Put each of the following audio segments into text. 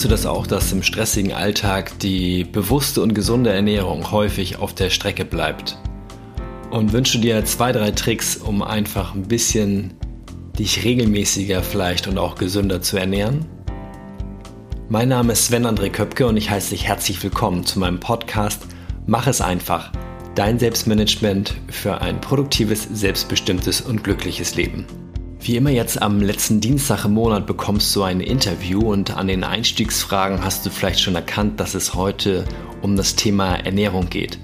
Kennst du das auch, dass im stressigen Alltag die bewusste und gesunde Ernährung häufig auf der Strecke bleibt? Und wünschst du dir zwei, drei Tricks, um einfach ein bisschen dich regelmäßiger vielleicht und auch gesünder zu ernähren? Mein Name ist Sven André Köpke und ich heiße dich herzlich willkommen zu meinem Podcast Mach es einfach. Dein Selbstmanagement für ein produktives, selbstbestimmtes und glückliches Leben. Wie immer jetzt am letzten Dienstag im Monat bekommst du ein Interview und an den Einstiegsfragen hast du vielleicht schon erkannt, dass es heute um das Thema Ernährung geht.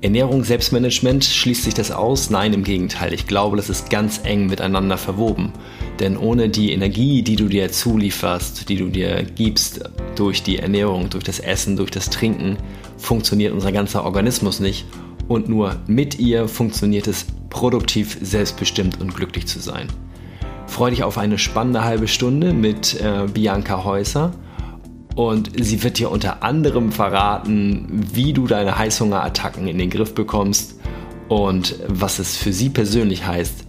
Ernährung, Selbstmanagement, schließt sich das aus? Nein, im Gegenteil. Ich glaube, das ist ganz eng miteinander verwoben. Denn ohne die Energie, die du dir zulieferst, die du dir gibst durch die Ernährung, durch das Essen, durch das Trinken, funktioniert unser ganzer Organismus nicht. Und nur mit ihr funktioniert es produktiv, selbstbestimmt und glücklich zu sein. Freue dich auf eine spannende halbe Stunde mit äh, Bianca Häuser. Und sie wird dir unter anderem verraten, wie du deine Heißhungerattacken in den Griff bekommst und was es für sie persönlich heißt,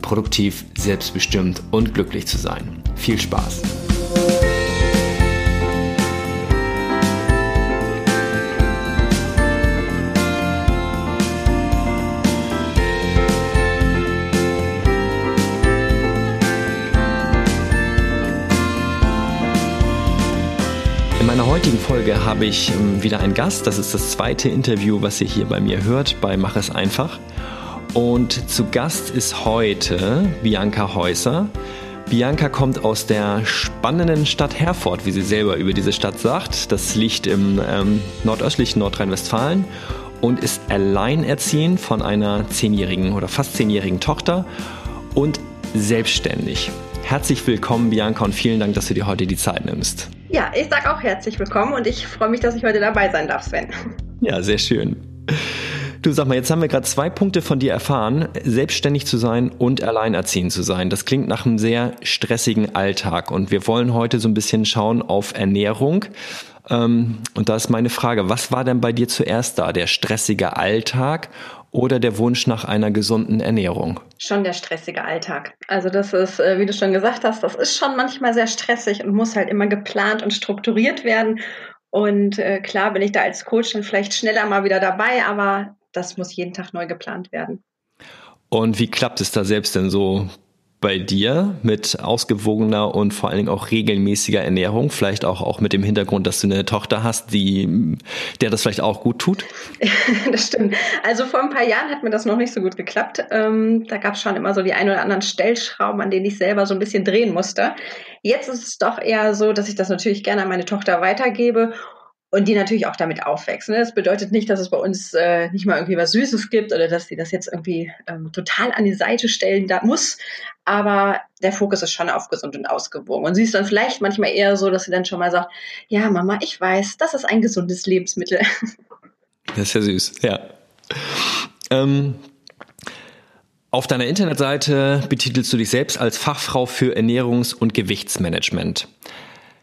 produktiv, selbstbestimmt und glücklich zu sein. Viel Spaß! Heutigen Folge habe ich ähm, wieder einen Gast. Das ist das zweite Interview, was ihr hier bei mir hört, bei Mach es einfach. Und zu Gast ist heute Bianca Häuser. Bianca kommt aus der spannenden Stadt Herford, wie sie selber über diese Stadt sagt. Das liegt im ähm, nordöstlichen Nordrhein-Westfalen und ist alleinerziehend von einer zehnjährigen oder fast zehnjährigen Tochter und selbstständig. Herzlich willkommen, Bianca, und vielen Dank, dass du dir heute die Zeit nimmst. Ja, ich sage auch herzlich willkommen und ich freue mich, dass ich heute dabei sein darf, Sven. Ja, sehr schön. Du sag mal, jetzt haben wir gerade zwei Punkte von dir erfahren, selbstständig zu sein und alleinerziehend zu sein. Das klingt nach einem sehr stressigen Alltag und wir wollen heute so ein bisschen schauen auf Ernährung. Ähm, und da ist meine Frage, was war denn bei dir zuerst da? Der stressige Alltag oder der Wunsch nach einer gesunden Ernährung? Schon der stressige Alltag. Also das ist, äh, wie du schon gesagt hast, das ist schon manchmal sehr stressig und muss halt immer geplant und strukturiert werden. Und äh, klar bin ich da als Coach dann vielleicht schneller mal wieder dabei, aber das muss jeden Tag neu geplant werden. Und wie klappt es da selbst denn so bei dir mit ausgewogener und vor allen Dingen auch regelmäßiger Ernährung, vielleicht auch, auch mit dem Hintergrund, dass du eine Tochter hast, die, der das vielleicht auch gut tut? das stimmt. Also vor ein paar Jahren hat mir das noch nicht so gut geklappt. Ähm, da gab es schon immer so die ein oder anderen Stellschrauben, an denen ich selber so ein bisschen drehen musste. Jetzt ist es doch eher so, dass ich das natürlich gerne an meine Tochter weitergebe und die natürlich auch damit aufwächst. Ne? Das bedeutet nicht, dass es bei uns äh, nicht mal irgendwie was Süßes gibt oder dass sie das jetzt irgendwie ähm, total an die Seite stellen da muss. Aber der Fokus ist schon auf gesund und ausgewogen. Und sie ist dann vielleicht manchmal eher so, dass sie dann schon mal sagt, ja, Mama, ich weiß, das ist ein gesundes Lebensmittel. Das ist ja süß, ja. Ähm, auf deiner Internetseite betitelst du dich selbst als Fachfrau für Ernährungs- und Gewichtsmanagement.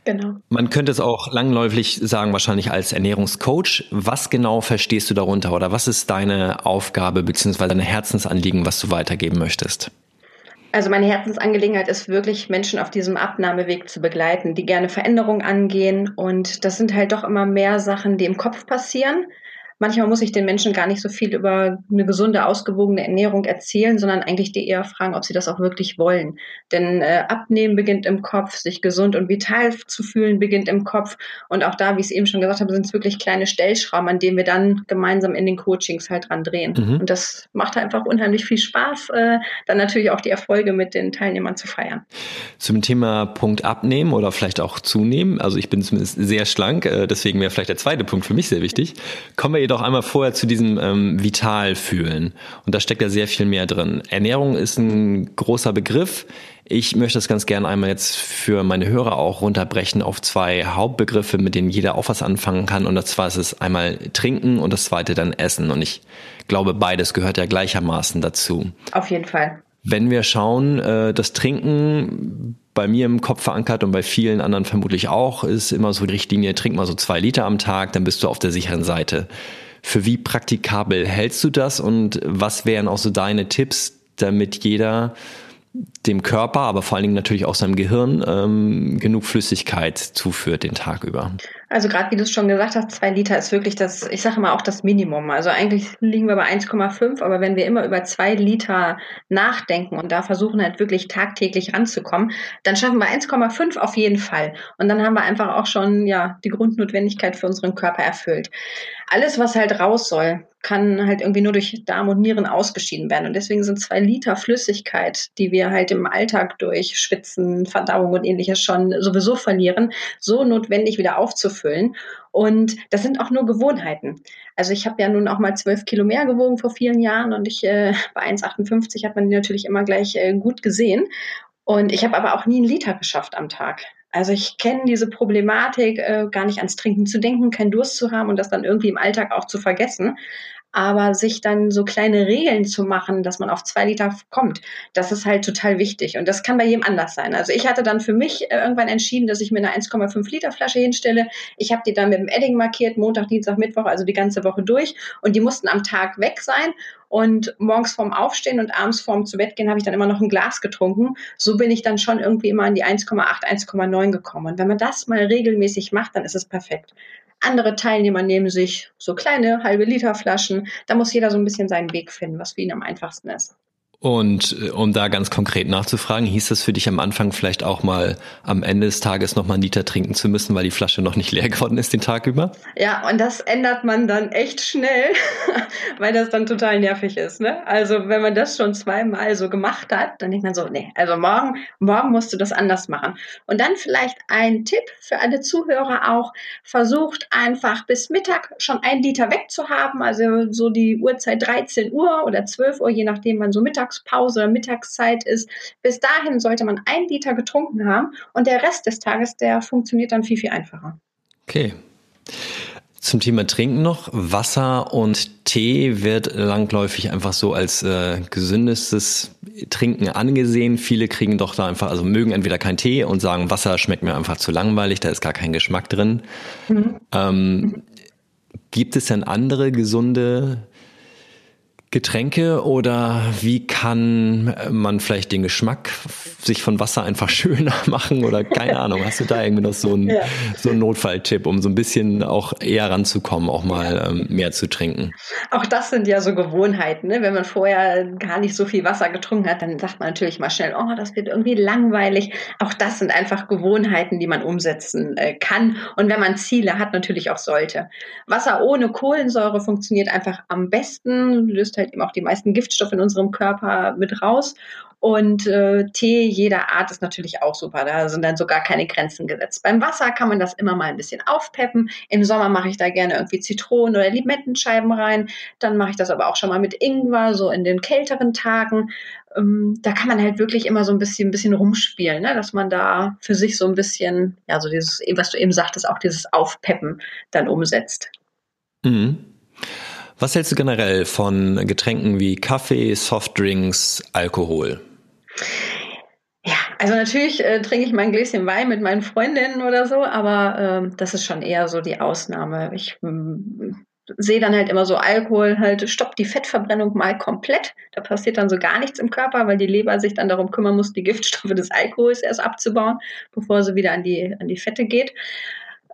Genau. Man könnte es auch langläufig sagen, wahrscheinlich als Ernährungscoach. Was genau verstehst du darunter oder was ist deine Aufgabe bzw. deine Herzensanliegen, was du weitergeben möchtest? Also meine Herzensangelegenheit ist wirklich, Menschen auf diesem Abnahmeweg zu begleiten, die gerne Veränderungen angehen. Und das sind halt doch immer mehr Sachen, die im Kopf passieren manchmal muss ich den Menschen gar nicht so viel über eine gesunde, ausgewogene Ernährung erzählen, sondern eigentlich die eher fragen, ob sie das auch wirklich wollen. Denn äh, Abnehmen beginnt im Kopf, sich gesund und vital zu fühlen beginnt im Kopf. Und auch da, wie ich es eben schon gesagt habe, sind es wirklich kleine Stellschrauben, an denen wir dann gemeinsam in den Coachings halt dran drehen. Mhm. Und das macht einfach unheimlich viel Spaß, äh, dann natürlich auch die Erfolge mit den Teilnehmern zu feiern. Zum Thema Punkt abnehmen oder vielleicht auch zunehmen. Also ich bin zumindest sehr schlank, äh, deswegen wäre vielleicht der zweite Punkt für mich sehr wichtig. Kommen wir jedoch doch einmal vorher zu diesem ähm, Vital fühlen. Und da steckt ja sehr viel mehr drin. Ernährung ist ein großer Begriff. Ich möchte das ganz gerne einmal jetzt für meine Hörer auch runterbrechen auf zwei Hauptbegriffe, mit denen jeder auch was anfangen kann. Und das zwar ist es einmal Trinken und das zweite dann Essen. Und ich glaube, beides gehört ja gleichermaßen dazu. Auf jeden Fall. Wenn wir schauen, äh, das Trinken bei mir im Kopf verankert und bei vielen anderen vermutlich auch, ist immer so die Richtlinie, trink mal so zwei Liter am Tag, dann bist du auf der sicheren Seite. Für wie praktikabel hältst du das und was wären auch so deine Tipps, damit jeder dem Körper, aber vor allen Dingen natürlich auch seinem Gehirn ähm, genug Flüssigkeit zuführt den Tag über. Also gerade wie du es schon gesagt hast, zwei Liter ist wirklich das, ich sage immer auch das Minimum. Also eigentlich liegen wir bei 1,5, aber wenn wir immer über zwei Liter nachdenken und da versuchen halt wirklich tagtäglich ranzukommen, dann schaffen wir 1,5 auf jeden Fall. Und dann haben wir einfach auch schon ja die Grundnotwendigkeit für unseren Körper erfüllt. Alles, was halt raus soll, kann halt irgendwie nur durch Darm und Nieren ausgeschieden werden. Und deswegen sind zwei Liter Flüssigkeit, die wir halt im Alltag durch Schwitzen, Verdauung und ähnliches schon sowieso verlieren, so notwendig wieder aufzufüllen. Und das sind auch nur Gewohnheiten. Also ich habe ja nun auch mal zwölf Kilo mehr gewogen vor vielen Jahren und ich äh, bei 1,58 hat man die natürlich immer gleich äh, gut gesehen. Und ich habe aber auch nie einen Liter geschafft am Tag. Also ich kenne diese Problematik, äh, gar nicht ans Trinken zu denken, keinen Durst zu haben und das dann irgendwie im Alltag auch zu vergessen. Aber sich dann so kleine Regeln zu machen, dass man auf zwei Liter kommt, das ist halt total wichtig. Und das kann bei jedem anders sein. Also ich hatte dann für mich äh, irgendwann entschieden, dass ich mir eine 1,5 Liter Flasche hinstelle. Ich habe die dann mit dem Edding markiert, Montag, Dienstag, Mittwoch, also die ganze Woche durch. Und die mussten am Tag weg sein. Und morgens vorm Aufstehen und abends vorm zu Bett gehen habe ich dann immer noch ein Glas getrunken. So bin ich dann schon irgendwie immer an die 1,8, 1,9 gekommen. Und wenn man das mal regelmäßig macht, dann ist es perfekt. Andere Teilnehmer nehmen sich so kleine halbe Liter Flaschen. Da muss jeder so ein bisschen seinen Weg finden, was für ihn am einfachsten ist. Und äh, um da ganz konkret nachzufragen, hieß das für dich am Anfang vielleicht auch mal am Ende des Tages noch mal einen Liter trinken zu müssen, weil die Flasche noch nicht leer geworden ist den Tag über? Ja, und das ändert man dann echt schnell, weil das dann total nervig ist. Ne? Also wenn man das schon zweimal so gemacht hat, dann denkt man so, nee, also morgen, morgen musst du das anders machen. Und dann vielleicht ein Tipp für alle Zuhörer auch, versucht einfach bis Mittag schon ein Liter wegzuhaben, also so die Uhrzeit 13 Uhr oder 12 Uhr, je nachdem, wann so Mittag Mittagspause Mittagszeit ist. Bis dahin sollte man ein Liter getrunken haben und der Rest des Tages, der funktioniert dann viel, viel einfacher. Okay. Zum Thema Trinken noch. Wasser und Tee wird langläufig einfach so als äh, gesündestes Trinken angesehen. Viele kriegen doch da einfach, also mögen entweder keinen Tee und sagen, Wasser schmeckt mir einfach zu langweilig, da ist gar kein Geschmack drin. Mhm. Ähm, gibt es denn andere gesunde Getränke oder wie kann man vielleicht den Geschmack sich von Wasser einfach schöner machen oder keine Ahnung. Hast du da irgendwie noch so einen, ja. so einen Notfalltipp, um so ein bisschen auch eher ranzukommen, auch mal ähm, mehr zu trinken? Auch das sind ja so Gewohnheiten. Ne? Wenn man vorher gar nicht so viel Wasser getrunken hat, dann sagt man natürlich mal schnell, oh, das wird irgendwie langweilig. Auch das sind einfach Gewohnheiten, die man umsetzen äh, kann. Und wenn man Ziele hat, natürlich auch sollte. Wasser ohne Kohlensäure funktioniert einfach am besten, löst halt halt eben auch die meisten Giftstoffe in unserem Körper mit raus. Und äh, Tee jeder Art ist natürlich auch super. Da sind dann sogar keine Grenzen gesetzt. Beim Wasser kann man das immer mal ein bisschen aufpeppen. Im Sommer mache ich da gerne irgendwie Zitronen oder Limettenscheiben rein. Dann mache ich das aber auch schon mal mit Ingwer, so in den kälteren Tagen. Ähm, da kann man halt wirklich immer so ein bisschen, ein bisschen rumspielen, ne? dass man da für sich so ein bisschen, ja, so dieses, was du eben sagtest, auch dieses Aufpeppen dann umsetzt. Mhm. Was hältst du generell von Getränken wie Kaffee, Softdrinks, Alkohol? Ja, also natürlich äh, trinke ich mein Gläschen Wein mit meinen Freundinnen oder so, aber ähm, das ist schon eher so die Ausnahme. Ich ähm, sehe dann halt immer so Alkohol halt stoppt die Fettverbrennung mal komplett. Da passiert dann so gar nichts im Körper, weil die Leber sich dann darum kümmern muss, die Giftstoffe des Alkohols erst abzubauen, bevor sie wieder an die an die Fette geht.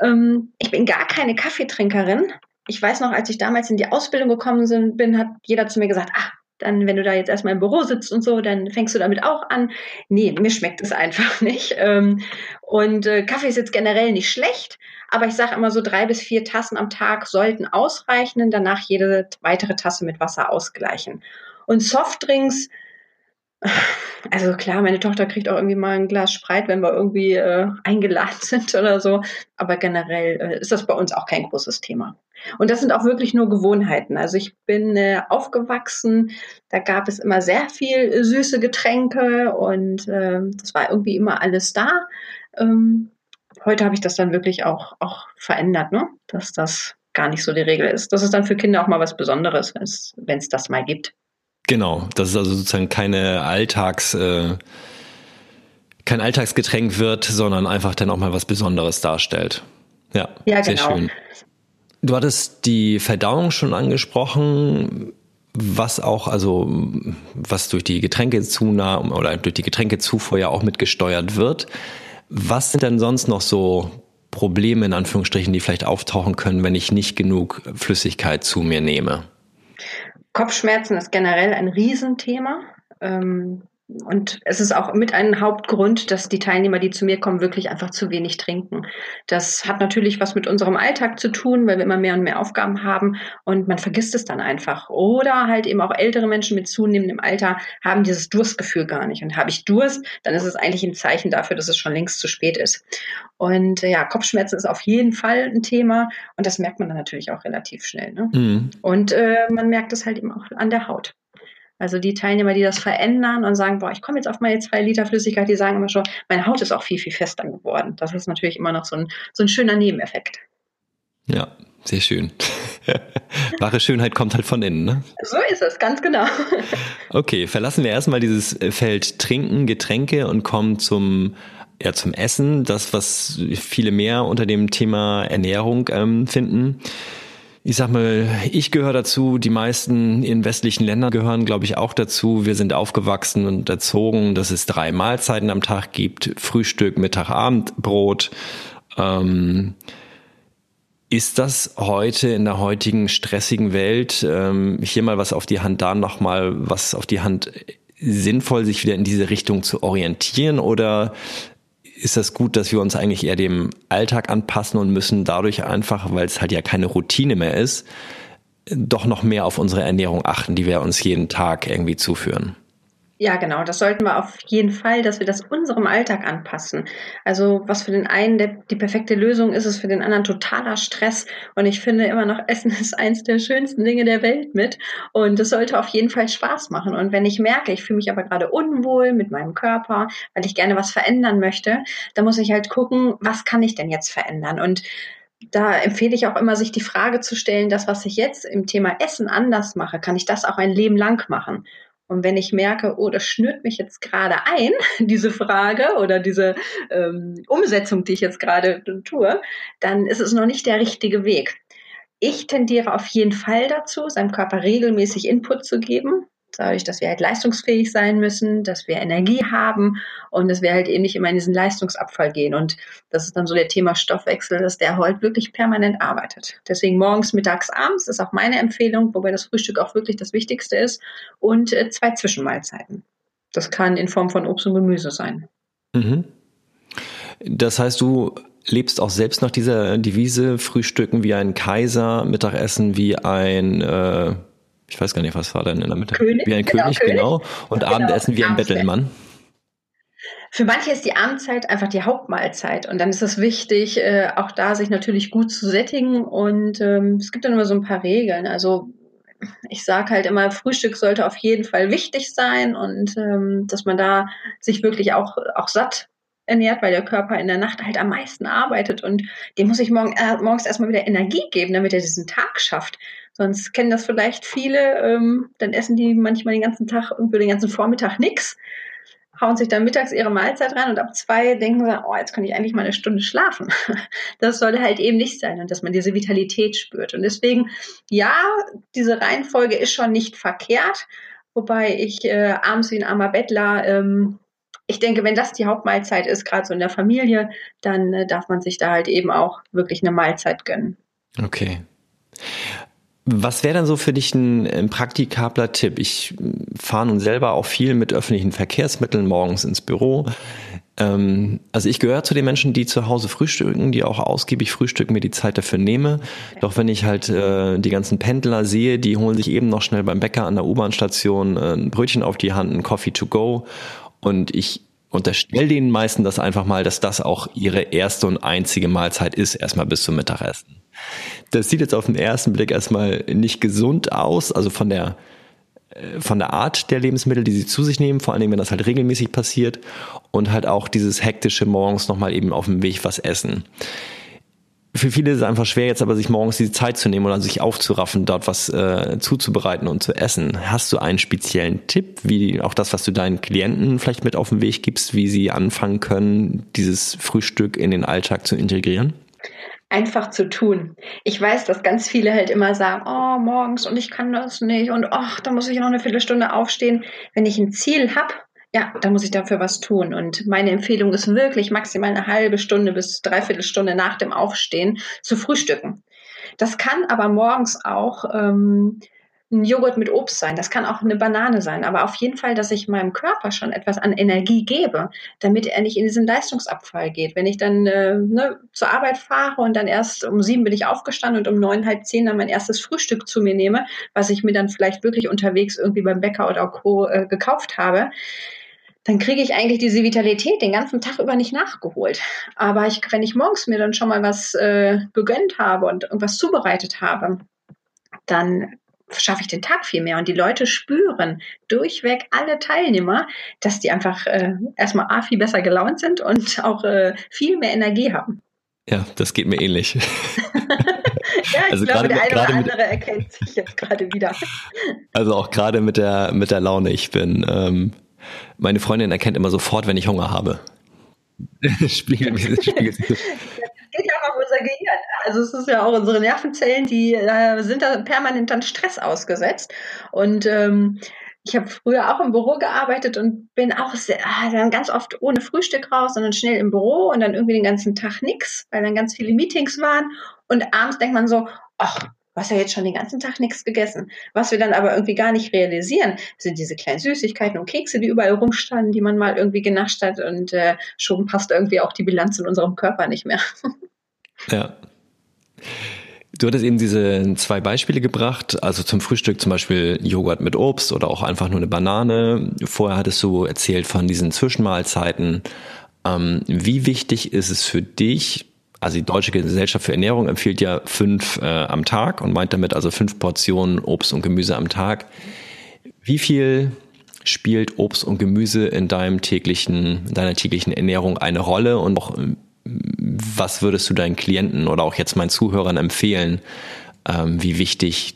Ähm, ich bin gar keine Kaffeetrinkerin ich weiß noch, als ich damals in die Ausbildung gekommen bin, hat jeder zu mir gesagt, ah, dann, wenn du da jetzt erstmal im Büro sitzt und so, dann fängst du damit auch an. Nee, mir schmeckt es einfach nicht. Ähm, und äh, Kaffee ist jetzt generell nicht schlecht, aber ich sage immer so drei bis vier Tassen am Tag sollten ausreichen danach jede weitere Tasse mit Wasser ausgleichen. Und Softdrinks, also klar, meine Tochter kriegt auch irgendwie mal ein Glas Spreit, wenn wir irgendwie äh, eingeladen sind oder so. Aber generell äh, ist das bei uns auch kein großes Thema. Und das sind auch wirklich nur Gewohnheiten. Also ich bin äh, aufgewachsen, da gab es immer sehr viel süße Getränke und äh, das war irgendwie immer alles da. Ähm, heute habe ich das dann wirklich auch, auch verändert, ne? dass das gar nicht so die Regel ist. Das ist dann für Kinder auch mal was Besonderes, wenn es das mal gibt. Genau, das ist also sozusagen keine Alltags, äh, kein Alltagsgetränk wird, sondern einfach dann auch mal was Besonderes darstellt. Ja, ja sehr genau. schön. Du hattest die Verdauung schon angesprochen. was auch, also was durch die Getränkezunahme oder durch die Getränkezufuhr ja auch mitgesteuert wird. Was sind denn sonst noch so Probleme in Anführungsstrichen, die vielleicht auftauchen können, wenn ich nicht genug Flüssigkeit zu mir nehme? Kopfschmerzen ist generell ein Riesenthema. Ähm, und es ist auch mit ein Hauptgrund, dass die Teilnehmer, die zu mir kommen, wirklich einfach zu wenig trinken. Das hat natürlich was mit unserem Alltag zu tun, weil wir immer mehr und mehr Aufgaben haben und man vergisst es dann einfach. Oder halt eben auch ältere Menschen mit zunehmendem Alter haben dieses Durstgefühl gar nicht. Und habe ich Durst, dann ist es eigentlich ein Zeichen dafür, dass es schon längst zu spät ist. Und ja, Kopfschmerzen ist auf jeden Fall ein Thema und das merkt man dann natürlich auch relativ schnell. Ne? Mhm. Und äh, man merkt es halt eben auch an der Haut. Also die Teilnehmer, die das verändern und sagen, boah, ich komme jetzt auf meine zwei Liter Flüssigkeit, die sagen immer schon, meine Haut ist auch viel, viel fester geworden. Das ist natürlich immer noch so ein, so ein schöner Nebeneffekt. Ja, sehr schön. Wahre Schönheit kommt halt von innen, ne? So ist es, ganz genau. okay, verlassen wir erstmal dieses Feld Trinken, Getränke und kommen zum ja, zum Essen, das, was viele mehr unter dem Thema Ernährung ähm, finden ich sag mal, ich gehöre dazu, die meisten in westlichen Ländern gehören, glaube ich, auch dazu. Wir sind aufgewachsen und erzogen, dass es drei Mahlzeiten am Tag gibt, Frühstück, Mittag, Abend, Brot. Ähm, ist das heute in der heutigen stressigen Welt, ähm, hier mal was auf die Hand, da noch mal was auf die Hand, sinnvoll, sich wieder in diese Richtung zu orientieren oder ist das gut, dass wir uns eigentlich eher dem Alltag anpassen und müssen dadurch einfach, weil es halt ja keine Routine mehr ist, doch noch mehr auf unsere Ernährung achten, die wir uns jeden Tag irgendwie zuführen. Ja, genau. Das sollten wir auf jeden Fall, dass wir das unserem Alltag anpassen. Also was für den einen der, die perfekte Lösung ist, ist für den anderen totaler Stress. Und ich finde immer noch, Essen ist eins der schönsten Dinge der Welt mit. Und es sollte auf jeden Fall Spaß machen. Und wenn ich merke, ich fühle mich aber gerade unwohl mit meinem Körper, weil ich gerne was verändern möchte, dann muss ich halt gucken, was kann ich denn jetzt verändern? Und da empfehle ich auch immer, sich die Frage zu stellen, das, was ich jetzt im Thema Essen anders mache, kann ich das auch ein Leben lang machen? Und wenn ich merke, oh, das schnürt mich jetzt gerade ein, diese Frage oder diese ähm, Umsetzung, die ich jetzt gerade tue, dann ist es noch nicht der richtige Weg. Ich tendiere auf jeden Fall dazu, seinem Körper regelmäßig Input zu geben dadurch, dass wir halt leistungsfähig sein müssen, dass wir Energie haben und dass wir halt eben nicht immer in diesen Leistungsabfall gehen. Und das ist dann so der Thema Stoffwechsel, dass der heute wirklich permanent arbeitet. Deswegen morgens, mittags, abends ist auch meine Empfehlung, wobei das Frühstück auch wirklich das Wichtigste ist und äh, zwei Zwischenmahlzeiten. Das kann in Form von Obst und Gemüse sein. Mhm. Das heißt, du lebst auch selbst nach dieser Devise, Frühstücken wie ein Kaiser, Mittagessen wie ein äh ich weiß gar nicht, was war denn in der Mitte? König, wie ein genau, König, König, genau. Und genau, Abendessen wie ein Bettelmann. Für manche ist die Abendzeit einfach die Hauptmahlzeit und dann ist es wichtig, äh, auch da sich natürlich gut zu sättigen und ähm, es gibt dann immer so ein paar Regeln. Also ich sage halt immer, Frühstück sollte auf jeden Fall wichtig sein und ähm, dass man da sich wirklich auch, auch satt ernährt, weil der Körper in der Nacht halt am meisten arbeitet und dem muss ich morgen, äh, morgens erstmal wieder Energie geben, damit er diesen Tag schafft. Sonst kennen das vielleicht viele, ähm, dann essen die manchmal den ganzen Tag, irgendwie den ganzen Vormittag nichts, hauen sich dann mittags ihre Mahlzeit rein und ab zwei denken sie, oh, jetzt kann ich eigentlich mal eine Stunde schlafen. Das sollte halt eben nicht sein und dass man diese Vitalität spürt. Und deswegen, ja, diese Reihenfolge ist schon nicht verkehrt, wobei ich äh, abends wie ein armer Bettler ähm, ich denke, wenn das die Hauptmahlzeit ist, gerade so in der Familie, dann äh, darf man sich da halt eben auch wirklich eine Mahlzeit gönnen. Okay. Was wäre dann so für dich ein, ein praktikabler Tipp? Ich fahre nun selber auch viel mit öffentlichen Verkehrsmitteln morgens ins Büro. Ähm, also ich gehöre zu den Menschen, die zu Hause frühstücken, die auch ausgiebig frühstücken, mir die Zeit dafür nehme. Doch wenn ich halt äh, die ganzen Pendler sehe, die holen sich eben noch schnell beim Bäcker an der U-Bahn-Station äh, ein Brötchen auf die Hand, ein Coffee to go. Und ich unterstelle denen meisten das einfach mal, dass das auch ihre erste und einzige Mahlzeit ist, erstmal bis zum Mittagessen. Das sieht jetzt auf den ersten Blick erstmal nicht gesund aus, also von der äh, von der Art der Lebensmittel, die sie zu sich nehmen, vor allen Dingen, wenn das halt regelmäßig passiert und halt auch dieses hektische morgens nochmal eben auf dem Weg was essen. Für viele ist es einfach schwer, jetzt aber sich morgens diese Zeit zu nehmen oder sich aufzuraffen, dort was äh, zuzubereiten und zu essen. Hast du einen speziellen Tipp, wie auch das, was du deinen Klienten vielleicht mit auf den Weg gibst, wie sie anfangen können, dieses Frühstück in den Alltag zu integrieren? einfach zu tun. Ich weiß, dass ganz viele halt immer sagen, oh, morgens und ich kann das nicht und ach, da muss ich noch eine Viertelstunde aufstehen. Wenn ich ein Ziel habe, ja, da muss ich dafür was tun. Und meine Empfehlung ist wirklich maximal eine halbe Stunde bis dreiviertel Stunde nach dem Aufstehen zu frühstücken. Das kann aber morgens auch ähm, ein Joghurt mit Obst sein, das kann auch eine Banane sein, aber auf jeden Fall, dass ich meinem Körper schon etwas an Energie gebe, damit er nicht in diesen Leistungsabfall geht. Wenn ich dann äh, ne, zur Arbeit fahre und dann erst um sieben bin ich aufgestanden und um neun, halb zehn dann mein erstes Frühstück zu mir nehme, was ich mir dann vielleicht wirklich unterwegs irgendwie beim Bäcker oder Co. Äh, gekauft habe, dann kriege ich eigentlich diese Vitalität den ganzen Tag über nicht nachgeholt. Aber ich, wenn ich morgens mir dann schon mal was äh, gegönnt habe und irgendwas zubereitet habe, dann schaffe ich den Tag viel mehr. Und die Leute spüren durchweg alle Teilnehmer, dass die einfach äh, erstmal A, viel besser gelaunt sind und auch äh, viel mehr Energie haben. Ja, das geht mir ähnlich. ja, ich also glaube, der eine oder andere erkennt sich jetzt gerade wieder. Also auch gerade mit der, mit der Laune. Ich bin, ähm, meine Freundin erkennt immer sofort, wenn ich Hunger habe. spiegelt, spiegelt sich geht ja auch auf unser Gehirn. Also es ist ja auch unsere Nervenzellen, die äh, sind da permanent dann Stress ausgesetzt. Und ähm, ich habe früher auch im Büro gearbeitet und bin auch sehr, ah, dann ganz oft ohne Frühstück raus, sondern schnell im Büro und dann irgendwie den ganzen Tag nichts, weil dann ganz viele Meetings waren. Und abends denkt man so, ach, du hast ja jetzt schon den ganzen Tag nichts gegessen. Was wir dann aber irgendwie gar nicht realisieren, sind diese kleinen Süßigkeiten und Kekse, die überall rumstanden, die man mal irgendwie genascht hat und äh, schon passt irgendwie auch die Bilanz in unserem Körper nicht mehr. Ja. Du hattest eben diese zwei Beispiele gebracht, also zum Frühstück zum Beispiel Joghurt mit Obst oder auch einfach nur eine Banane. Vorher hattest du erzählt von diesen Zwischenmahlzeiten. Ähm, wie wichtig ist es für dich, also die Deutsche Gesellschaft für Ernährung empfiehlt ja fünf äh, am Tag und meint damit also fünf Portionen Obst und Gemüse am Tag. Wie viel spielt Obst und Gemüse in deinem täglichen, in deiner täglichen Ernährung eine Rolle und auch was würdest du deinen Klienten oder auch jetzt meinen Zuhörern empfehlen, ähm, wie wichtig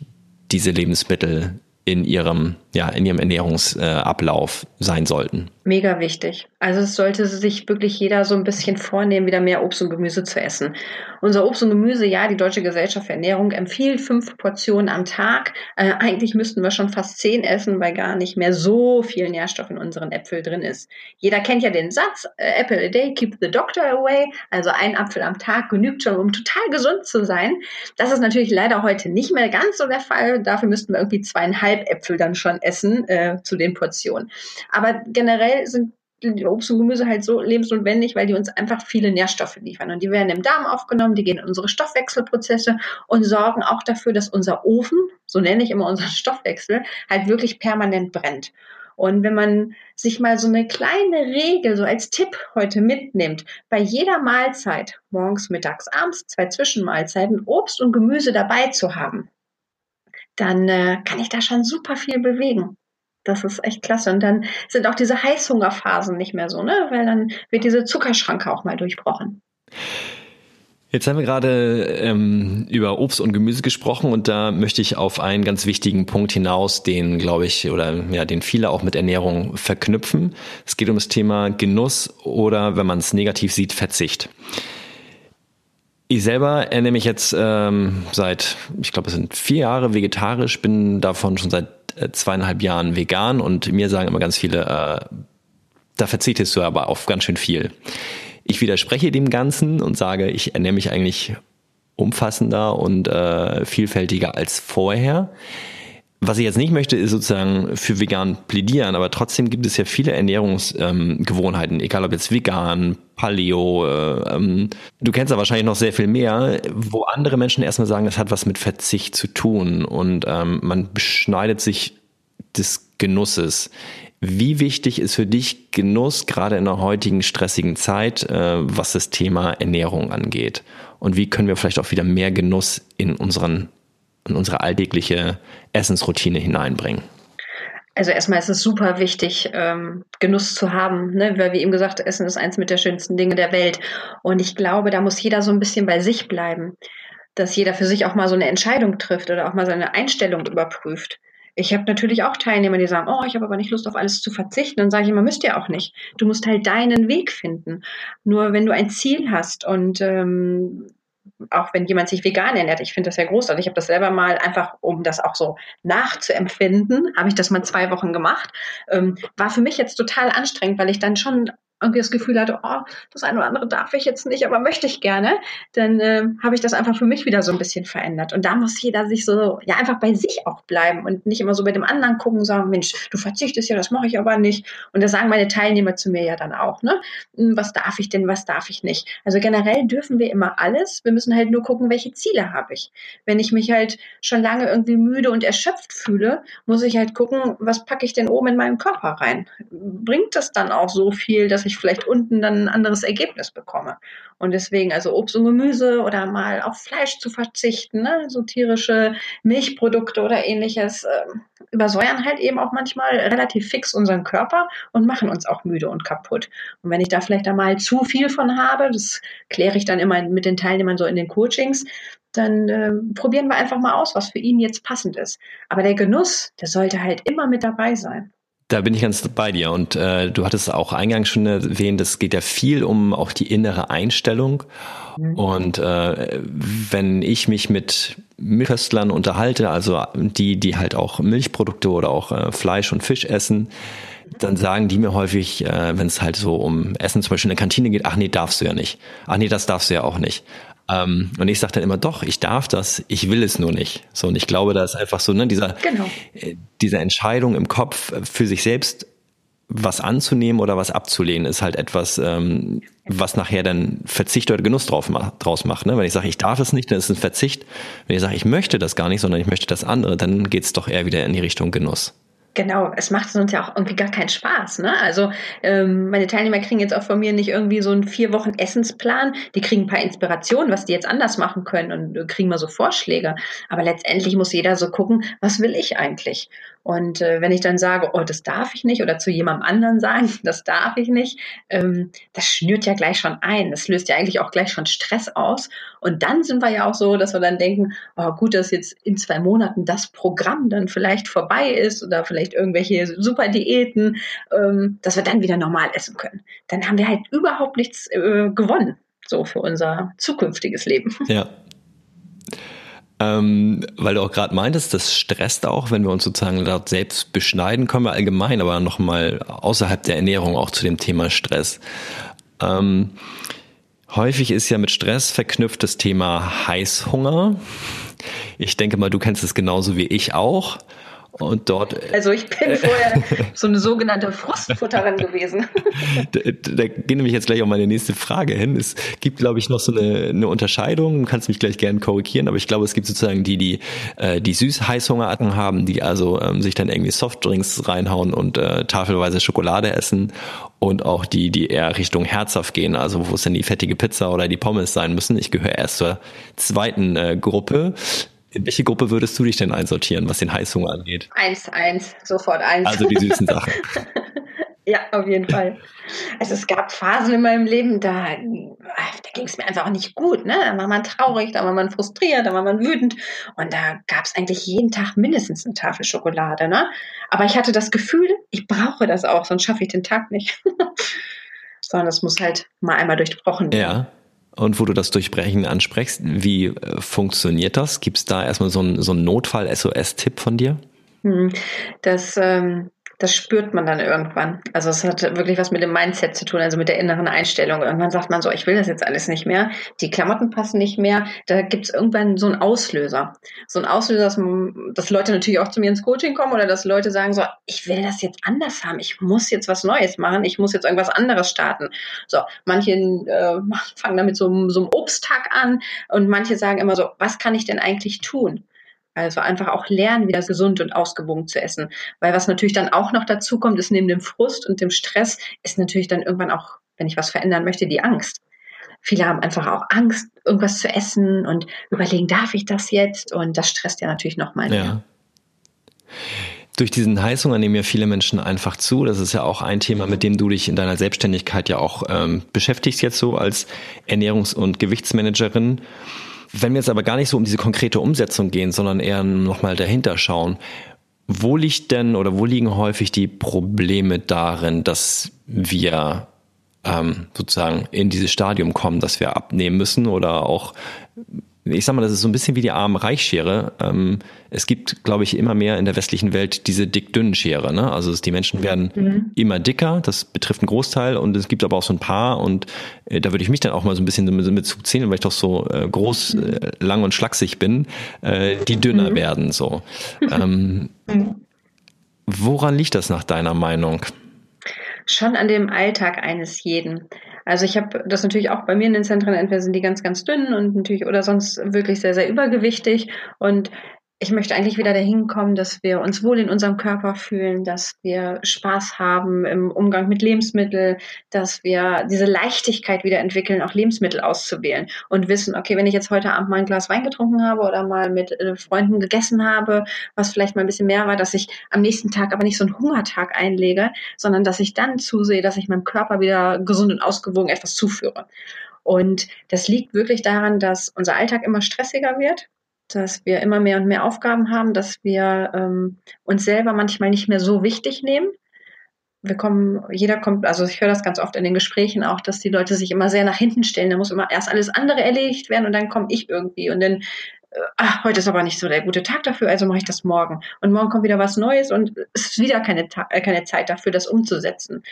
diese Lebensmittel in ihrem, ja, in ihrem Ernährungsablauf äh, sein sollten? Mega wichtig. Also es sollte sich wirklich jeder so ein bisschen vornehmen, wieder mehr Obst und Gemüse zu essen. Unser Obst und Gemüse, ja, die Deutsche Gesellschaft für Ernährung empfiehlt fünf Portionen am Tag. Äh, eigentlich müssten wir schon fast zehn essen, weil gar nicht mehr so viel Nährstoff in unseren Äpfeln drin ist. Jeder kennt ja den Satz, äh, Apple a day, keep the doctor away. Also ein Apfel am Tag genügt schon, um total gesund zu sein. Das ist natürlich leider heute nicht mehr ganz so der Fall. Dafür müssten wir irgendwie zweieinhalb Äpfel dann schon essen äh, zu den Portionen. Aber generell sind die Obst und Gemüse halt so lebensnotwendig, weil die uns einfach viele Nährstoffe liefern. Und die werden im Darm aufgenommen, die gehen in unsere Stoffwechselprozesse und sorgen auch dafür, dass unser Ofen, so nenne ich immer unseren Stoffwechsel, halt wirklich permanent brennt. Und wenn man sich mal so eine kleine Regel so als Tipp heute mitnimmt, bei jeder Mahlzeit, morgens, mittags, abends, zwei Zwischenmahlzeiten, Obst und Gemüse dabei zu haben, dann äh, kann ich da schon super viel bewegen. Das ist echt klasse. Und dann sind auch diese Heißhungerphasen nicht mehr so, ne? Weil dann wird diese Zuckerschranke auch mal durchbrochen. Jetzt haben wir gerade ähm, über Obst und Gemüse gesprochen und da möchte ich auf einen ganz wichtigen Punkt hinaus, den glaube ich oder ja, den viele auch mit Ernährung verknüpfen. Es geht um das Thema Genuss oder, wenn man es negativ sieht, Verzicht. Ich selber ernähre mich jetzt ähm, seit, ich glaube, es sind vier Jahre vegetarisch, bin davon schon seit äh, zweieinhalb Jahren vegan und mir sagen immer ganz viele, äh, da verzichtest du aber auf ganz schön viel. Ich widerspreche dem Ganzen und sage, ich ernähre mich eigentlich umfassender und äh, vielfältiger als vorher. Was ich jetzt nicht möchte, ist sozusagen für vegan plädieren, aber trotzdem gibt es ja viele Ernährungsgewohnheiten, ähm, egal ob jetzt vegan, Paleo, äh, ähm, du kennst da wahrscheinlich noch sehr viel mehr, wo andere Menschen erstmal sagen, das hat was mit Verzicht zu tun und ähm, man beschneidet sich des Genusses. Wie wichtig ist für dich Genuss gerade in der heutigen stressigen Zeit, äh, was das Thema Ernährung angeht? Und wie können wir vielleicht auch wieder mehr Genuss in unseren in unsere alltägliche Essensroutine hineinbringen? Also erstmal ist es super wichtig, ähm, Genuss zu haben, ne? weil wie eben gesagt, Essen ist eins mit der schönsten Dinge der Welt. Und ich glaube, da muss jeder so ein bisschen bei sich bleiben, dass jeder für sich auch mal so eine Entscheidung trifft oder auch mal seine Einstellung überprüft. Ich habe natürlich auch Teilnehmer, die sagen, oh, ich habe aber nicht Lust auf alles zu verzichten. Dann sage ich immer, müsst ihr auch nicht. Du musst halt deinen Weg finden. Nur wenn du ein Ziel hast und ähm, auch wenn jemand sich vegan ernährt. Ich finde das ja großartig. Ich habe das selber mal einfach, um das auch so nachzuempfinden, habe ich das mal zwei Wochen gemacht. Ähm, war für mich jetzt total anstrengend, weil ich dann schon irgendwie das Gefühl hatte, oh, das eine oder andere darf ich jetzt nicht, aber möchte ich gerne, dann äh, habe ich das einfach für mich wieder so ein bisschen verändert. Und da muss jeder sich so, ja, einfach bei sich auch bleiben und nicht immer so bei dem anderen gucken und sagen, Mensch, du verzichtest ja, das mache ich aber nicht. Und da sagen meine Teilnehmer zu mir ja dann auch, ne? Hm, was darf ich denn, was darf ich nicht? Also generell dürfen wir immer alles. Wir müssen halt nur gucken, welche Ziele habe ich. Wenn ich mich halt schon lange irgendwie müde und erschöpft fühle, muss ich halt gucken, was packe ich denn oben in meinen Körper rein? Bringt das dann auch so viel, dass ich ich vielleicht unten dann ein anderes Ergebnis bekomme. Und deswegen also Obst und Gemüse oder mal auf Fleisch zu verzichten, ne? so tierische Milchprodukte oder ähnliches, äh, übersäuern halt eben auch manchmal relativ fix unseren Körper und machen uns auch müde und kaputt. Und wenn ich da vielleicht einmal zu viel von habe, das kläre ich dann immer mit den Teilnehmern so in den Coachings, dann äh, probieren wir einfach mal aus, was für ihn jetzt passend ist. Aber der Genuss, der sollte halt immer mit dabei sein. Da bin ich ganz bei dir. Und äh, du hattest auch eingangs schon erwähnt, es geht ja viel um auch die innere Einstellung. Mhm. Und äh, wenn ich mich mit Milchköstlern unterhalte, also die, die halt auch Milchprodukte oder auch äh, Fleisch und Fisch essen, dann sagen die mir häufig, äh, wenn es halt so um Essen zum Beispiel in der Kantine geht, ach nee, darfst du ja nicht. Ach nee, das darfst du ja auch nicht. Ähm, und ich sage dann immer, doch, ich darf das, ich will es nur nicht. So, und ich glaube, da ist einfach so, ne, dieser, genau. äh, diese Entscheidung im Kopf äh, für sich selbst was anzunehmen oder was abzulehnen, ist halt etwas, ähm, was nachher dann Verzicht oder Genuss drauf, draus macht. Ne? Wenn ich sage, ich darf es nicht, dann ist es ein Verzicht. Wenn ich sage, ich möchte das gar nicht, sondern ich möchte das andere, dann geht es doch eher wieder in die Richtung Genuss. Genau, es macht sonst ja auch irgendwie gar keinen Spaß. Ne? Also ähm, meine Teilnehmer kriegen jetzt auch von mir nicht irgendwie so einen vier Wochen Essensplan. Die kriegen ein paar Inspirationen, was die jetzt anders machen können und kriegen mal so Vorschläge. Aber letztendlich muss jeder so gucken, was will ich eigentlich? Und äh, wenn ich dann sage, oh, das darf ich nicht, oder zu jemandem anderen sagen, das darf ich nicht, ähm, das schnürt ja gleich schon ein. Das löst ja eigentlich auch gleich schon Stress aus. Und dann sind wir ja auch so, dass wir dann denken, oh, gut, dass jetzt in zwei Monaten das Programm dann vielleicht vorbei ist oder vielleicht irgendwelche super Diäten, ähm, dass wir dann wieder normal essen können. Dann haben wir halt überhaupt nichts äh, gewonnen, so für unser zukünftiges Leben. Ja, ähm, weil du auch gerade meintest, das stresst auch, wenn wir uns sozusagen dort selbst beschneiden, kommen wir allgemein, aber nochmal außerhalb der Ernährung auch zu dem Thema Stress. Ähm, häufig ist ja mit Stress verknüpft das Thema Heißhunger. Ich denke mal, du kennst es genauso wie ich auch. Und dort. Also ich bin vorher so eine sogenannte Frostfutterin gewesen. Da, da geht nämlich jetzt gleich auch meine nächste Frage hin. Es gibt, glaube ich, noch so eine, eine Unterscheidung. Du kannst mich gleich gerne korrigieren, aber ich glaube, es gibt sozusagen die, die äh, die süß Heißhungerarten haben, die also ähm, sich dann irgendwie Softdrinks reinhauen und äh, tafelweise Schokolade essen und auch die, die eher Richtung herzhaft gehen, also wo es dann die fettige Pizza oder die Pommes sein müssen. Ich gehöre erst zur zweiten äh, Gruppe. In welche Gruppe würdest du dich denn einsortieren, was den Heißhunger angeht? Eins, eins, sofort eins. Also die süßen Sachen. ja, auf jeden Fall. Also es gab Phasen in meinem Leben, da, da ging es mir einfach auch nicht gut. Ne? Da war man traurig, da war man frustriert, da war man wütend. Und da gab es eigentlich jeden Tag mindestens eine Tafel Schokolade. Ne? Aber ich hatte das Gefühl, ich brauche das auch, sonst schaffe ich den Tag nicht. Sondern es muss halt mal einmal durchbrochen werden. Ja. Und wo du das Durchbrechen ansprichst, wie äh, funktioniert das? Gibt es da erstmal so einen so Notfall-SOS-Tipp von dir? Hm, das ähm, das spürt man dann irgendwann. Also es hat wirklich was mit dem Mindset zu tun, also mit der inneren Einstellung. Irgendwann sagt man so, ich will das jetzt alles nicht mehr, die Klamotten passen nicht mehr. Da gibt es irgendwann so einen Auslöser. So einen Auslöser, dass, dass, Leute natürlich auch zu mir ins Coaching kommen oder dass Leute sagen so, ich will das jetzt anders haben, ich muss jetzt was Neues machen, ich muss jetzt irgendwas anderes starten. So, manche äh, fangen damit so, so einem Obsttag an und manche sagen immer so, was kann ich denn eigentlich tun? Also einfach auch lernen, wieder gesund und ausgewogen zu essen. Weil was natürlich dann auch noch dazu kommt, ist neben dem Frust und dem Stress, ist natürlich dann irgendwann auch, wenn ich was verändern möchte, die Angst. Viele haben einfach auch Angst, irgendwas zu essen und überlegen, darf ich das jetzt? Und das stresst ja natürlich nochmal mehr. Ja. Durch diesen Heißhunger nehmen ja viele Menschen einfach zu. Das ist ja auch ein Thema, mit dem du dich in deiner Selbstständigkeit ja auch ähm, beschäftigst jetzt so als Ernährungs- und Gewichtsmanagerin. Wenn wir jetzt aber gar nicht so um diese konkrete Umsetzung gehen, sondern eher nochmal dahinter schauen, wo liegt denn oder wo liegen häufig die Probleme darin, dass wir ähm, sozusagen in dieses Stadium kommen, dass wir abnehmen müssen oder auch ich sag mal, das ist so ein bisschen wie die Arm-Reich-Schere. Ähm, es gibt, glaube ich, immer mehr in der westlichen Welt diese dick-dünn-Schere. Ne? Also die Menschen werden mhm. immer dicker, das betrifft einen Großteil und es gibt aber auch so ein paar und äh, da würde ich mich dann auch mal so ein bisschen mit, mit zuzählen, weil ich doch so äh, groß, mhm. äh, lang und schlaksig bin, äh, die dünner mhm. werden. So. Ähm, mhm. woran liegt das nach deiner Meinung? Schon an dem Alltag eines jeden. Also ich habe das natürlich auch bei mir in den Zentren, entweder sind die ganz, ganz dünn und natürlich oder sonst wirklich sehr, sehr übergewichtig. Und ich möchte eigentlich wieder dahin kommen, dass wir uns wohl in unserem Körper fühlen, dass wir Spaß haben im Umgang mit Lebensmitteln, dass wir diese Leichtigkeit wieder entwickeln, auch Lebensmittel auszuwählen und wissen, okay, wenn ich jetzt heute Abend mal ein Glas Wein getrunken habe oder mal mit äh, Freunden gegessen habe, was vielleicht mal ein bisschen mehr war, dass ich am nächsten Tag aber nicht so einen Hungertag einlege, sondern dass ich dann zusehe, dass ich meinem Körper wieder gesund und ausgewogen etwas zuführe. Und das liegt wirklich daran, dass unser Alltag immer stressiger wird dass wir immer mehr und mehr Aufgaben haben, dass wir ähm, uns selber manchmal nicht mehr so wichtig nehmen. Wir kommen, jeder kommt, also ich höre das ganz oft in den Gesprächen auch, dass die Leute sich immer sehr nach hinten stellen. Da muss immer erst alles andere erledigt werden und dann komme ich irgendwie und dann, äh, ach, heute ist aber nicht so der gute Tag dafür, also mache ich das morgen. Und morgen kommt wieder was Neues und es ist wieder keine, äh, keine Zeit dafür, das umzusetzen.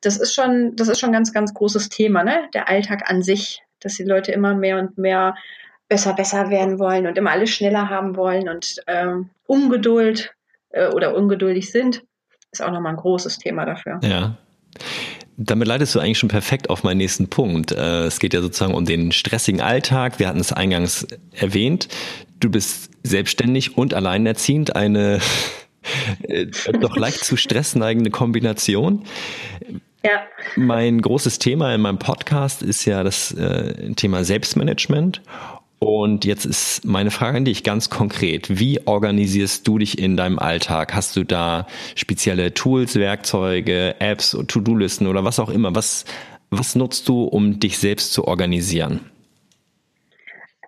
Das ist schon, das ist schon ein ganz, ganz großes Thema, ne? Der Alltag an sich, dass die Leute immer mehr und mehr besser, besser werden wollen und immer alles schneller haben wollen und ähm, Ungeduld äh, oder ungeduldig sind, ist auch nochmal ein großes Thema dafür. Ja. Damit leitest du eigentlich schon perfekt auf meinen nächsten Punkt. Äh, es geht ja sozusagen um den stressigen Alltag. Wir hatten es eingangs erwähnt. Du bist selbstständig und alleinerziehend, eine äh, doch leicht zu Stress neigende Kombination. Ja. Mein großes Thema in meinem Podcast ist ja das äh, Thema Selbstmanagement. Und jetzt ist meine Frage an dich ganz konkret. Wie organisierst du dich in deinem Alltag? Hast du da spezielle Tools, Werkzeuge, Apps, To-Do-Listen oder was auch immer? Was, was nutzt du, um dich selbst zu organisieren?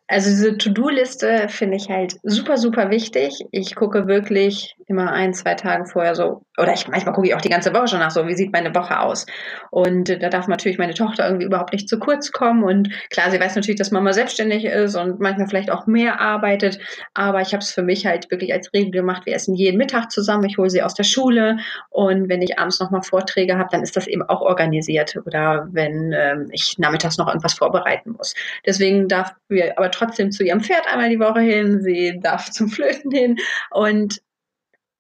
Also diese To-Do-Liste finde ich halt super, super wichtig. Ich gucke wirklich immer ein, zwei Tage vorher so, oder ich manchmal gucke ich auch die ganze Woche schon nach so, wie sieht meine Woche aus. Und da darf natürlich meine Tochter irgendwie überhaupt nicht zu kurz kommen. Und klar, sie weiß natürlich, dass Mama selbstständig ist und manchmal vielleicht auch mehr arbeitet. Aber ich habe es für mich halt wirklich als Regel gemacht. Wir essen jeden Mittag zusammen. Ich hole sie aus der Schule. Und wenn ich abends nochmal Vorträge habe, dann ist das eben auch organisiert. Oder wenn ähm, ich nachmittags noch irgendwas vorbereiten muss. Deswegen darf wir aber trotzdem zu ihrem Pferd einmal die Woche hin. Sie darf zum Flöten hin. Und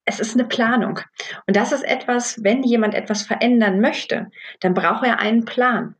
es ist eine Planung. Und das ist etwas, wenn jemand etwas verändern möchte, dann braucht er einen Plan.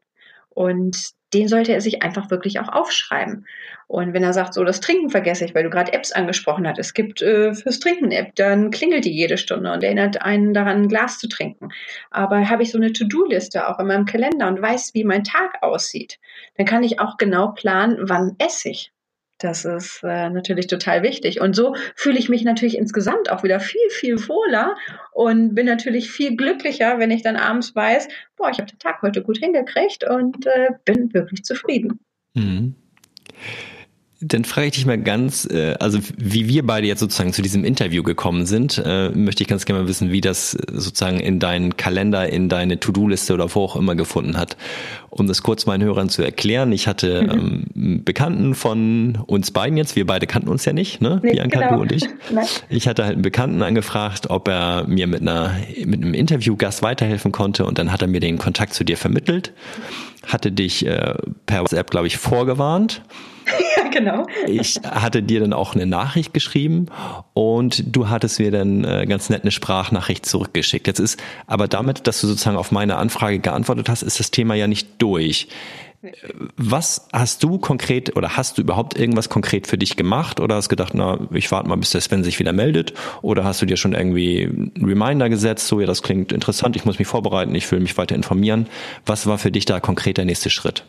Und den sollte er sich einfach wirklich auch aufschreiben. Und wenn er sagt, so das Trinken vergesse ich, weil du gerade Apps angesprochen hast, es gibt äh, fürs Trinken App, dann klingelt die jede Stunde und erinnert einen daran, ein Glas zu trinken. Aber habe ich so eine To-Do-Liste auch in meinem Kalender und weiß, wie mein Tag aussieht, dann kann ich auch genau planen, wann esse ich. Das ist äh, natürlich total wichtig. Und so fühle ich mich natürlich insgesamt auch wieder viel, viel wohler und bin natürlich viel glücklicher, wenn ich dann abends weiß, boah, ich habe den Tag heute gut hingekriegt und äh, bin wirklich zufrieden. Mhm. Dann frage ich dich mal ganz, äh, also wie wir beide jetzt sozusagen zu diesem Interview gekommen sind, äh, möchte ich ganz gerne mal wissen, wie das sozusagen in deinen Kalender, in deine To-Do-Liste oder wo auch immer gefunden hat. Um das kurz meinen Hörern zu erklären, ich hatte mhm. ähm, Bekannten von uns beiden jetzt, wir beide kannten uns ja nicht, ne? Nee, Bianca, genau. du und ich. Nein. Ich hatte halt einen Bekannten angefragt, ob er mir mit einer mit einem Interviewgast weiterhelfen konnte und dann hat er mir den Kontakt zu dir vermittelt, hatte dich äh, per WhatsApp, glaube ich, vorgewarnt ja, genau. Ich hatte dir dann auch eine Nachricht geschrieben und du hattest mir dann äh, ganz nett eine Sprachnachricht zurückgeschickt. Jetzt ist aber damit, dass du sozusagen auf meine Anfrage geantwortet hast, ist das Thema ja nicht durch. Was hast du konkret oder hast du überhaupt irgendwas konkret für dich gemacht oder hast gedacht, na, ich warte mal, bis der Sven sich wieder meldet? Oder hast du dir schon irgendwie einen Reminder gesetzt, so ja, das klingt interessant, ich muss mich vorbereiten, ich will mich weiter informieren. Was war für dich da konkret der nächste Schritt?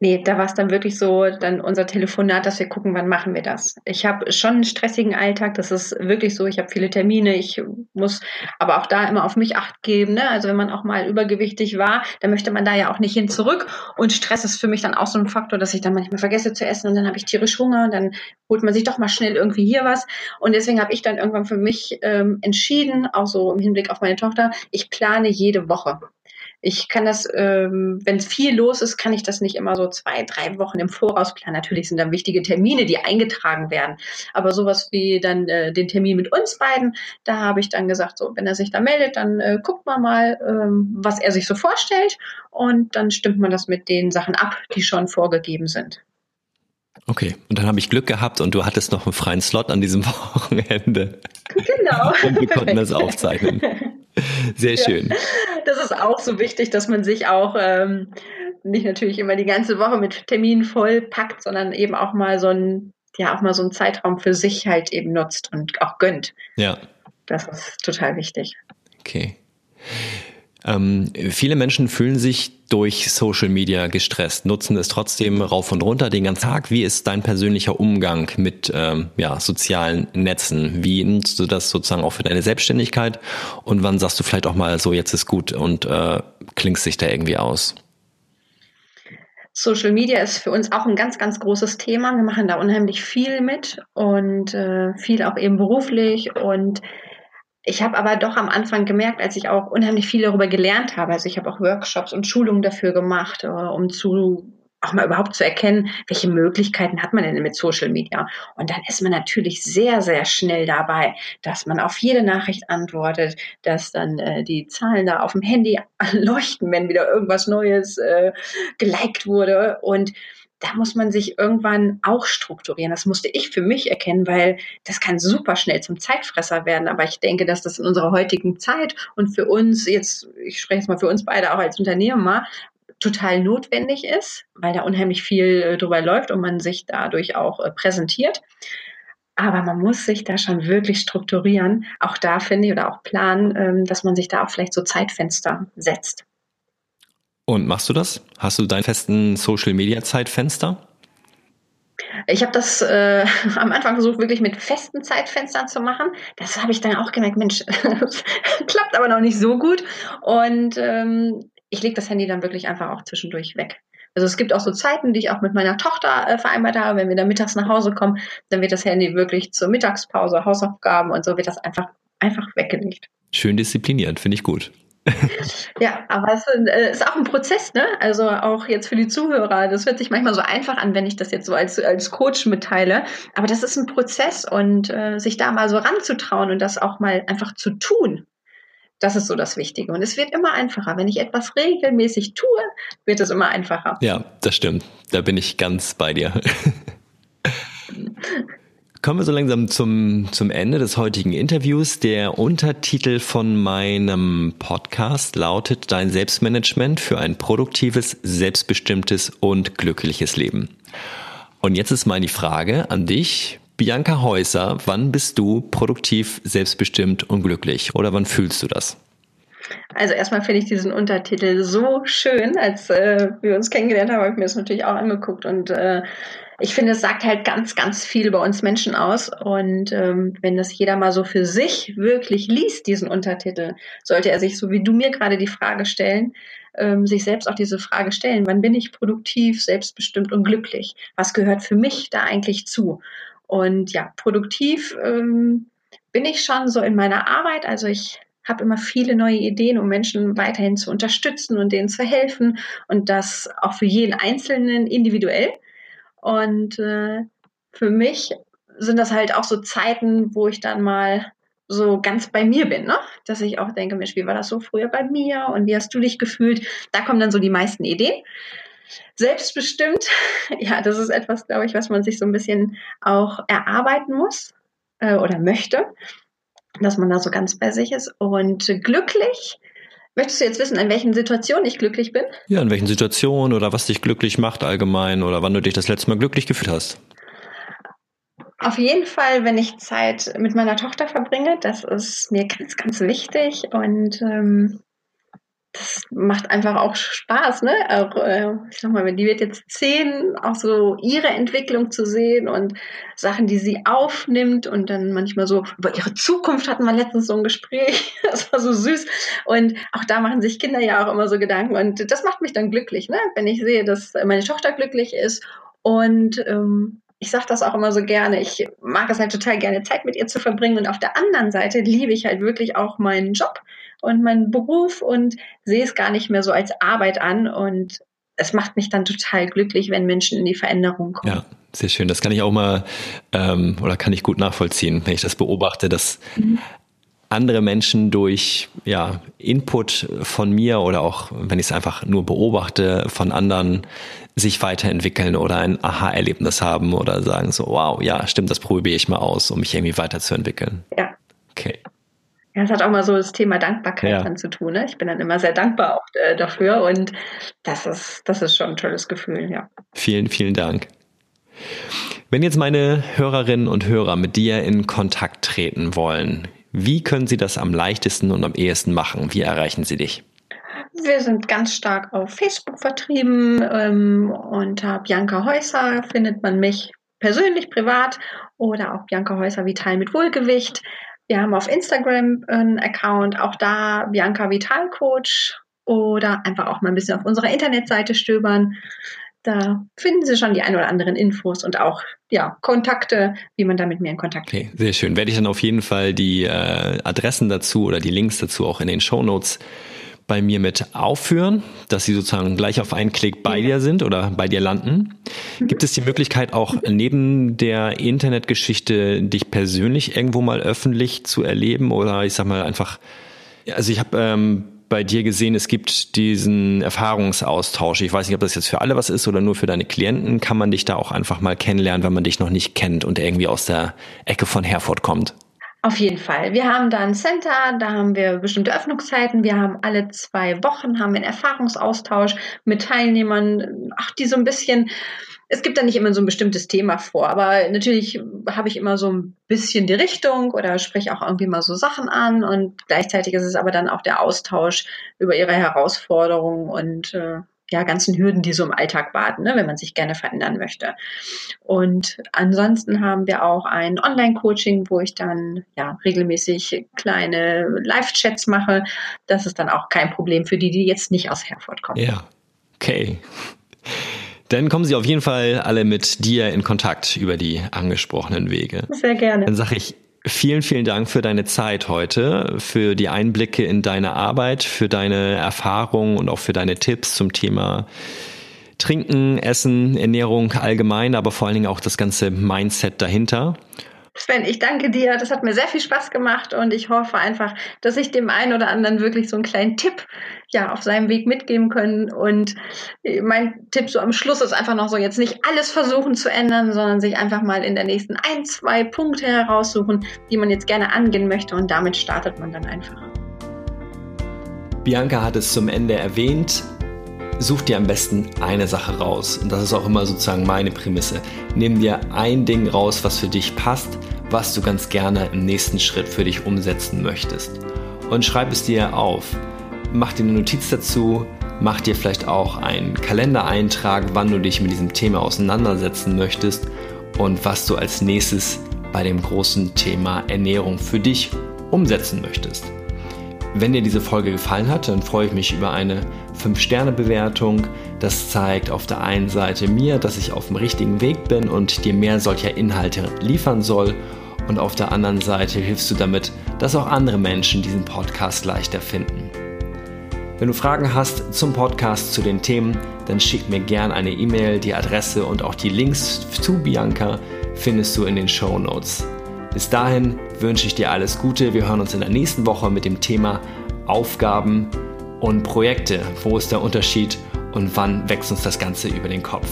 Nee, da war es dann wirklich so, dann unser Telefonat, dass wir gucken, wann machen wir das. Ich habe schon einen stressigen Alltag, das ist wirklich so. Ich habe viele Termine, ich muss aber auch da immer auf mich acht geben. Ne? Also wenn man auch mal übergewichtig war, dann möchte man da ja auch nicht hin zurück. Und Stress ist für mich dann auch so ein Faktor, dass ich dann manchmal vergesse zu essen und dann habe ich tierisch Hunger und dann holt man sich doch mal schnell irgendwie hier was. Und deswegen habe ich dann irgendwann für mich ähm, entschieden, auch so im Hinblick auf meine Tochter, ich plane jede Woche Ich kann das, ähm, wenn es viel los ist, kann ich das nicht immer so zwei, drei Wochen im Voraus planen. Natürlich sind dann wichtige Termine, die eingetragen werden. Aber sowas wie dann äh, den Termin mit uns beiden, da habe ich dann gesagt, so, wenn er sich da meldet, dann äh, guckt man mal, ähm, was er sich so vorstellt. Und dann stimmt man das mit den Sachen ab, die schon vorgegeben sind. Okay, und dann habe ich Glück gehabt und du hattest noch einen freien Slot an diesem Wochenende. Genau. und wir konnten das aufzeichnen. Sehr schön. Ja, das ist auch so wichtig, dass man sich auch ähm, nicht natürlich immer die ganze Woche mit Terminen voll packt, sondern eben auch mal so ein, ja, auch mal so einen Zeitraum für sich halt eben nutzt und auch gönnt. Ja. Das ist total wichtig. Okay. Ähm, viele Menschen fühlen sich durch Social Media gestresst, nutzen es trotzdem rauf und runter den ganzen Tag. Wie ist dein persönlicher Umgang mit ähm, ja, sozialen Netzen? Wie nutzt du das sozusagen auch für deine Selbstständigkeit? Und wann sagst du vielleicht auch mal so, jetzt ist gut und äh, klingst dich da irgendwie aus? Social Media ist für uns auch ein ganz, ganz großes Thema. Wir machen da unheimlich viel mit und äh, viel auch eben beruflich und ich habe aber doch am Anfang gemerkt, als ich auch unheimlich viel darüber gelernt habe, also ich habe auch Workshops und Schulungen dafür gemacht, äh, um zu auch mal überhaupt zu erkennen, welche Möglichkeiten hat man denn mit Social Media. Und dann ist man natürlich sehr, sehr schnell dabei, dass man auf jede Nachricht antwortet, dass dann äh, die Zahlen da auf dem Handy leuchten, wenn wieder irgendwas Neues äh, geliked wurde. Und da muss man sich irgendwann auch strukturieren. Das musste ich für mich erkennen, weil das kann super schnell zum Zeitfresser werden. Aber ich denke, dass das in unserer heutigen Zeit und für uns jetzt, ich spreche jetzt mal für uns beide auch als Unternehmer, total notwendig ist, weil da unheimlich viel äh, drüber läuft und man sich dadurch auch äh, präsentiert. Aber man muss sich da schon wirklich strukturieren. Auch da finde ich oder auch planen, ähm, dass man sich da auch vielleicht so Zeitfenster setzt. Und machst du das? Hast du deinen festen Social-Media-Zeitfenster? Ich habe das äh, am Anfang versucht, wirklich mit festen Zeitfenstern zu machen. Das habe ich dann auch gemerkt, Mensch, klappt aber noch nicht so gut. Und ähm, ich lege das Handy dann wirklich einfach auch zwischendurch weg. Also es gibt auch so Zeiten, die ich auch mit meiner Tochter äh, vereinbart habe. Wenn wir dann mittags nach Hause kommen, dann wird das Handy wirklich zur Mittagspause, Hausaufgaben und so wird das einfach, einfach weggelegt. Schön diszipliniert, finde ich gut. ja, aber es äh, ist auch ein Prozess, ne? Also auch jetzt für die Zuhörer. Das hört sich manchmal so einfach an, wenn ich das jetzt so als, als Coach mitteile. Aber das ist ein Prozess und äh, sich da mal so ranzutrauen und das auch mal einfach zu tun. Das ist so das Wichtige. Und es wird immer einfacher. Wenn ich etwas regelmäßig tue, wird es immer einfacher. Ja, das stimmt. Da bin ich ganz bei dir. Kommen wir so langsam zum, zum Ende des heutigen Interviews. Der Untertitel von meinem Podcast lautet Dein Selbstmanagement für ein produktives, selbstbestimmtes und glückliches Leben. Und jetzt ist meine Frage an dich, Bianca Häuser, wann bist du produktiv, selbstbestimmt und glücklich? Oder wann fühlst du das? Also erstmal finde ich diesen Untertitel so schön. Als äh, wir uns kennengelernt haben, habe ich mir das natürlich auch angeguckt und äh, ich finde, es sagt halt ganz, ganz viel über uns Menschen aus. Und ähm, wenn das jeder mal so für sich wirklich liest, diesen Untertitel, sollte er sich, so wie du mir gerade die Frage stellen, ähm, sich selbst auch diese Frage stellen, wann bin ich produktiv, selbstbestimmt und glücklich? Was gehört für mich da eigentlich zu? Und ja, produktiv ähm, bin ich schon so in meiner Arbeit. Also ich habe immer viele neue Ideen, um Menschen weiterhin zu unterstützen und denen zu helfen und das auch für jeden Einzelnen individuell. Und äh, für mich sind das halt auch so Zeiten, wo ich dann mal so ganz bei mir bin, ne? Dass ich auch denke, Mensch, wie war das so früher bei mir und wie hast du dich gefühlt? Da kommen dann so die meisten Ideen. Selbstbestimmt, ja, das ist etwas, glaube ich, was man sich so ein bisschen auch erarbeiten muss äh, oder möchte, dass man da so ganz bei sich ist. Und glücklich, Möchtest du jetzt wissen, in welchen Situationen ich glücklich bin? Ja, in welchen Situationen oder was dich glücklich macht allgemein oder wann du dich das letzte Mal glücklich gefühlt hast? Auf jeden Fall, wenn ich Zeit mit meiner Tochter verbringe, das ist mir ganz, ganz wichtig und ähm, das macht einfach auch Spaß, ne? Auch, äh, ich sag mal, wenn die wird jetzt zehn, auch so ihre Entwicklung zu sehen und Sachen, die sie aufnimmt und dann manchmal so über ihre Zukunft hatten wir letztens so ein Gespräch. Das war so süß. Und auch da machen sich Kinder ja auch immer so Gedanken und das macht mich dann glücklich, ne? Wenn ich sehe, dass meine Tochter glücklich ist und ähm, ich sage das auch immer so gerne, ich mag es halt total gerne, Zeit mit ihr zu verbringen. Und auf der anderen Seite liebe ich halt wirklich auch meinen Job und meinen Beruf und sehe es gar nicht mehr so als Arbeit an und es macht mich dann total glücklich, wenn Menschen in die Veränderung kommen. Ja, sehr schön. Das kann ich auch mal ähm, oder kann ich gut nachvollziehen, wenn ich das beobachte, dass mhm. Andere Menschen durch ja, Input von mir oder auch, wenn ich es einfach nur beobachte, von anderen sich weiterentwickeln oder ein Aha-Erlebnis haben oder sagen so, wow, ja, stimmt, das probiere ich mal aus, um mich irgendwie weiterzuentwickeln. Ja. Okay. Ja, es hat auch mal so das Thema Dankbarkeit ja. dann zu tun. Ne? Ich bin dann immer sehr dankbar auch äh, dafür und das ist, das ist schon ein tolles Gefühl, ja. Vielen, vielen Dank. Wenn jetzt meine Hörerinnen und Hörer mit dir in Kontakt treten wollen, wie können sie das am leichtesten und am ehesten machen? Wie erreichen sie dich? Wir sind ganz stark auf Facebook vertrieben. Ähm, unter Bianca Häuser findet man mich persönlich, privat oder auch Bianca Häuser Vital mit Wohlgewicht. Wir haben auf Instagram einen Account, auch da Bianca Vital Coach oder einfach auch mal ein bisschen auf unserer Internetseite stöbern. Da finden Sie schon die ein oder anderen Infos und auch ja, Kontakte, wie man da mit mir in Kontakt kommt. Okay, sehr schön. Werde ich dann auf jeden Fall die äh, Adressen dazu oder die Links dazu auch in den Show Notes bei mir mit aufführen, dass sie sozusagen gleich auf einen Klick bei dir sind oder bei dir landen. Mhm. Gibt es die Möglichkeit auch neben der Internetgeschichte dich persönlich irgendwo mal öffentlich zu erleben oder ich sag mal einfach, also ich habe ähm, bei dir gesehen, es gibt diesen Erfahrungsaustausch. Ich weiß nicht, ob das jetzt für alle was ist oder nur für deine Klienten. Kann man dich da auch einfach mal kennenlernen, wenn man dich noch nicht kennt und irgendwie aus der Ecke von Herford kommt? Auf jeden Fall. Wir haben da ein Center, da haben wir bestimmte Öffnungszeiten. Wir haben alle zwei Wochen haben einen Erfahrungsaustausch mit Teilnehmern, ach, die so ein bisschen, es gibt da nicht immer so ein bestimmtes Thema vor, aber natürlich habe ich immer so ein bisschen die Richtung oder spreche auch irgendwie mal so Sachen an und gleichzeitig ist es aber dann auch der Austausch über ihre Herausforderungen und äh, ja, ganzen Hürden, die so im Alltag warten, ne, wenn man sich gerne verändern möchte. Und ansonsten haben wir auch ein Online-Coaching, wo ich dann ja regelmäßig kleine Live-Chats mache. Das ist dann auch kein Problem für die, die jetzt nicht aus Herford kommen. Ja, okay. Dann kommen Sie auf jeden Fall alle mit dir in Kontakt über die angesprochenen Wege. Sehr gerne. Dann sage ich Vielen, vielen Dank für deine Zeit heute, für die Einblicke in deine Arbeit, für deine Erfahrungen und auch für deine Tipps zum Thema Trinken, Essen, Ernährung allgemein, aber vor allen Dingen auch das ganze Mindset dahinter. Sven, ich danke dir. Das hat mir sehr viel Spaß gemacht und ich hoffe einfach, dass ich dem einen oder anderen wirklich so einen kleinen Tipp ja auf seinem Weg mitgeben können. Und mein Tipp so am Schluss ist einfach noch so, jetzt nicht alles versuchen zu ändern, sondern sich einfach mal in der nächsten ein, zwei Punkte heraussuchen, die man jetzt gerne angehen möchte und damit startet man dann einfach. Bianca hat es zum Ende erwähnt. Such dir am besten eine Sache raus. Und das ist auch immer sozusagen meine Prämisse. Nimm dir ein Ding raus, was für dich passt, was du ganz gerne im nächsten Schritt für dich umsetzen möchtest. Und schreib es dir auf. Mach dir eine Notiz dazu, mach dir vielleicht auch einen Kalendereintrag, wann du dich mit diesem Thema auseinandersetzen möchtest und was du als nächstes bei dem großen Thema Ernährung für dich umsetzen möchtest. Wenn dir diese Folge gefallen hat, dann freue ich mich über eine 5-Sterne-Bewertung. Das zeigt auf der einen Seite mir, dass ich auf dem richtigen Weg bin und dir mehr solcher Inhalte liefern soll. Und auf der anderen Seite hilfst du damit, dass auch andere Menschen diesen Podcast leichter finden. Wenn du Fragen hast zum Podcast, zu den Themen, dann schick mir gerne eine E-Mail. Die Adresse und auch die Links zu Bianca findest du in den Show Notes. Bis dahin wünsche ich dir alles Gute. Wir hören uns in der nächsten Woche mit dem Thema Aufgaben und Projekte. Wo ist der Unterschied und wann wächst uns das Ganze über den Kopf?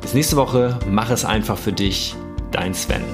Bis nächste Woche, mach es einfach für dich, dein Sven.